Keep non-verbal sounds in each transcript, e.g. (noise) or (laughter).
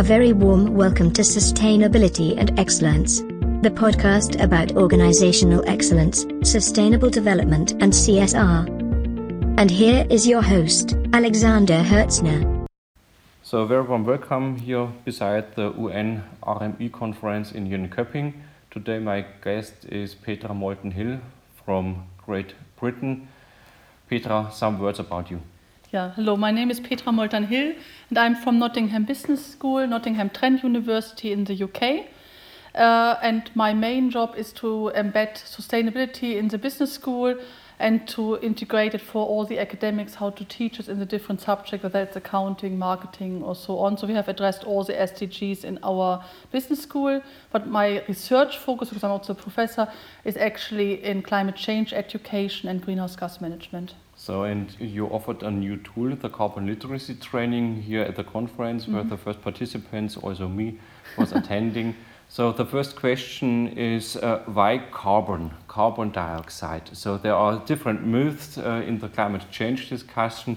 A very warm welcome to Sustainability and Excellence, the podcast about organizational excellence, sustainable development, and CSR. And here is your host, Alexander Hertzner. So, a very warm welcome here beside the UN PRME conference in Jönköping. Today, my guest is Petra Molthan-Hill from Great Britain. Petra, some words about you. Yeah, hello, my name is Petra Molthan-Hill, and I'm from Nottingham Business School, Nottingham Trent University in the UK. Uh, and my main job is to embed sustainability in the business school and to integrate it for all the academics, how to teach it in the different subjects, whether it's accounting, marketing, or so on. So we have addressed all the SDGs in our business school. But my research focus, because I'm also a professor, is actually in climate change education and greenhouse gas management. So, and you offered a new tool, the carbon literacy training here at the conference, mm -hmm. where the first participants, also me, was attending. (laughs) So the first question is uh, why carbon, carbon dioxide? So there are different myths uh, in the climate change discussion.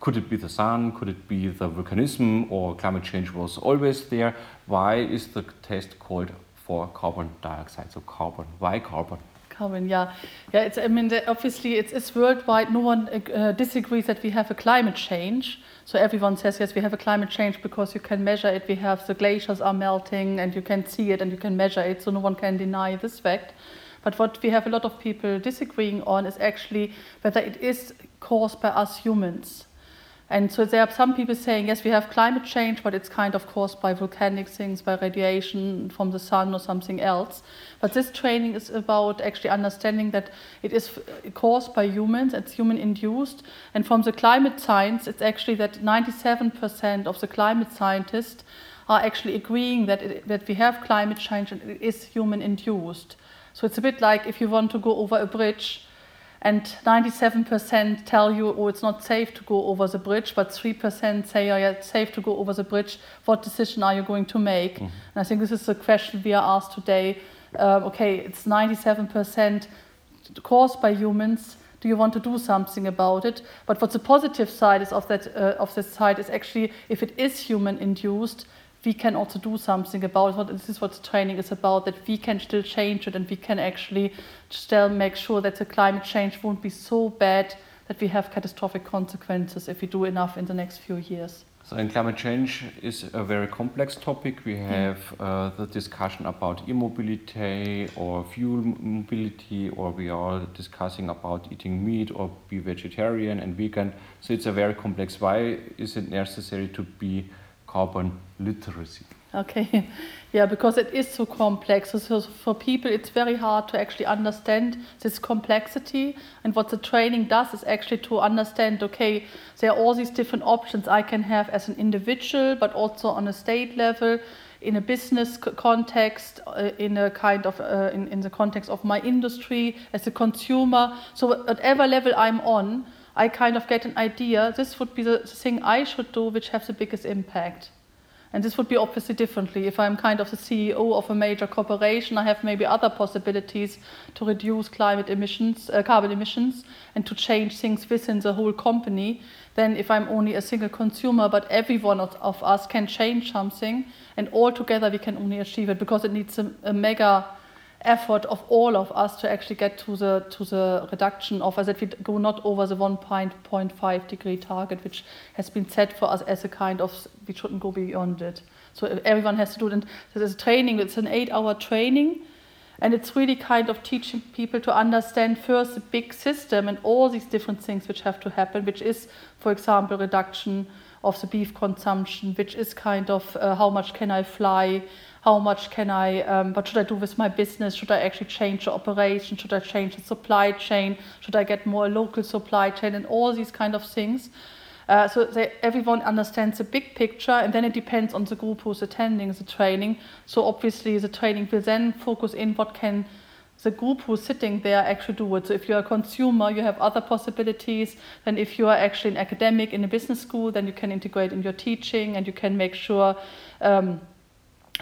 Could it be the sun? Could it be the volcanism? Or climate change was always there? Why is the test called for carbon dioxide? So carbon, why carbon? Yeah, yeah. It's I mean, obviously it's, it's worldwide. No one uh, disagrees that we have a climate change. So everyone says yes, we have a climate change because you can measure it. We have the glaciers are melting, and you can see it, and you can measure it. So no one can deny this fact. But what we have a lot of people disagreeing on is actually whether it is caused by us humans. And so there are some people saying, yes, we have climate change, but it's kind of caused by volcanic things, by radiation from the sun or something else. But this training is about actually understanding that it is caused by humans, it's human induced. And from the climate science, it's actually that 97% of the climate scientists are actually agreeing that, it, that we have climate change and it is human induced. So it's a bit like if you want to go over a bridge and 97% tell you, oh, it's not safe to go over the bridge, but 3% say, oh, yeah, it's safe to go over the bridge. What decision are you going to make? Mm-hmm. And I think this is the question we are asked today. Um, okay, it's 97% caused by humans. Do you want to do something about it? But what the positive side is of that uh, of this side is actually if it is human induced, we can also do something about it. This is what the training is about, that we can still change it and we can actually still make sure that the climate change won't be so bad that we have catastrophic consequences if we do enough in the next few years. So, and climate change is a very complex topic. We have uh, the discussion about e-mobility or fuel mobility, or we are discussing about eating meat or be vegetarian and vegan. So it's a very complex. Why is it necessary to be carbon literacy. Okay, (laughs) yeah, because it is so complex. So for people, it's very hard to actually understand this complexity. And what the training does is actually to understand okay, there are all these different options I can have as an individual, but also on a state level, in a business context, uh, in a kind of uh, in, in the context of my industry, as a consumer. So whatever level I'm on, I kind of get an idea this would be the thing I should do which has the biggest impact. And this would be obviously differently. If I'm kind of the CEO of a major corporation, I have maybe other possibilities to reduce climate emissions, uh, carbon emissions, and to change things within the whole company. Than if I'm only a single consumer, but every one of, of us can change something, and all together we can only achieve it because it needs a, a mega effort of all of us to actually get to the to the reduction of as if we go not over the 1.5 degree target which has been set for us as a kind of we shouldn't go beyond it. So everyone has to do it. And there's a training. It's an eight hour training. And it's really kind of teaching people to understand first the big system and all these different things which have to happen which is for example reduction of the beef consumption which is kind of uh, how much can i fly how much can I, um, what should I do with my business? Should I actually change the operation? Should I change the supply chain? Should I get more local supply chain? And all these kind of things. Uh, so they, everyone understands the big picture, and then it depends on the group who's attending the training. So obviously, the training will then focus in what can the group who's sitting there actually do it. So if you're a consumer, you have other possibilities than if you are actually an academic in a business school, then you can integrate in your teaching and you can make sure. Um,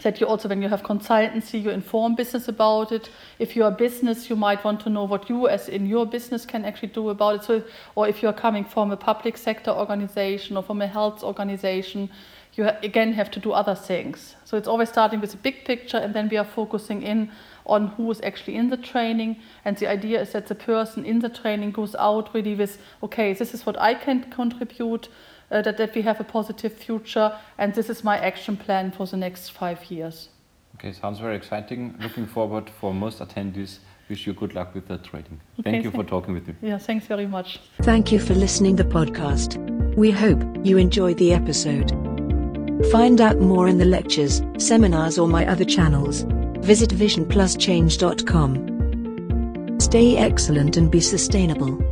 that you also, when you have consultancy, you inform business about it. If you're a business, you might want to know what you, as in your business, can actually do about it. So, or if you're coming from a public sector organization or from a health organization, you again have to do other things. So it's always starting with the big picture, and then we are focusing in on who is actually in the training. And the idea is that the person in the training goes out really with, okay, this is what I can contribute, uh, that, that we have a positive future, and this is my action plan for the next five years. Okay, sounds very exciting. Looking forward for most attendees. Wish you good luck with the training. Okay, thank you for talking with me. Yeah, thanks very much. Thank you for listening to the podcast. We hope you enjoyed the episode. Find out more in the lectures, seminars or my other channels. Visit visionpluschange.com. Stay excellent and be sustainable.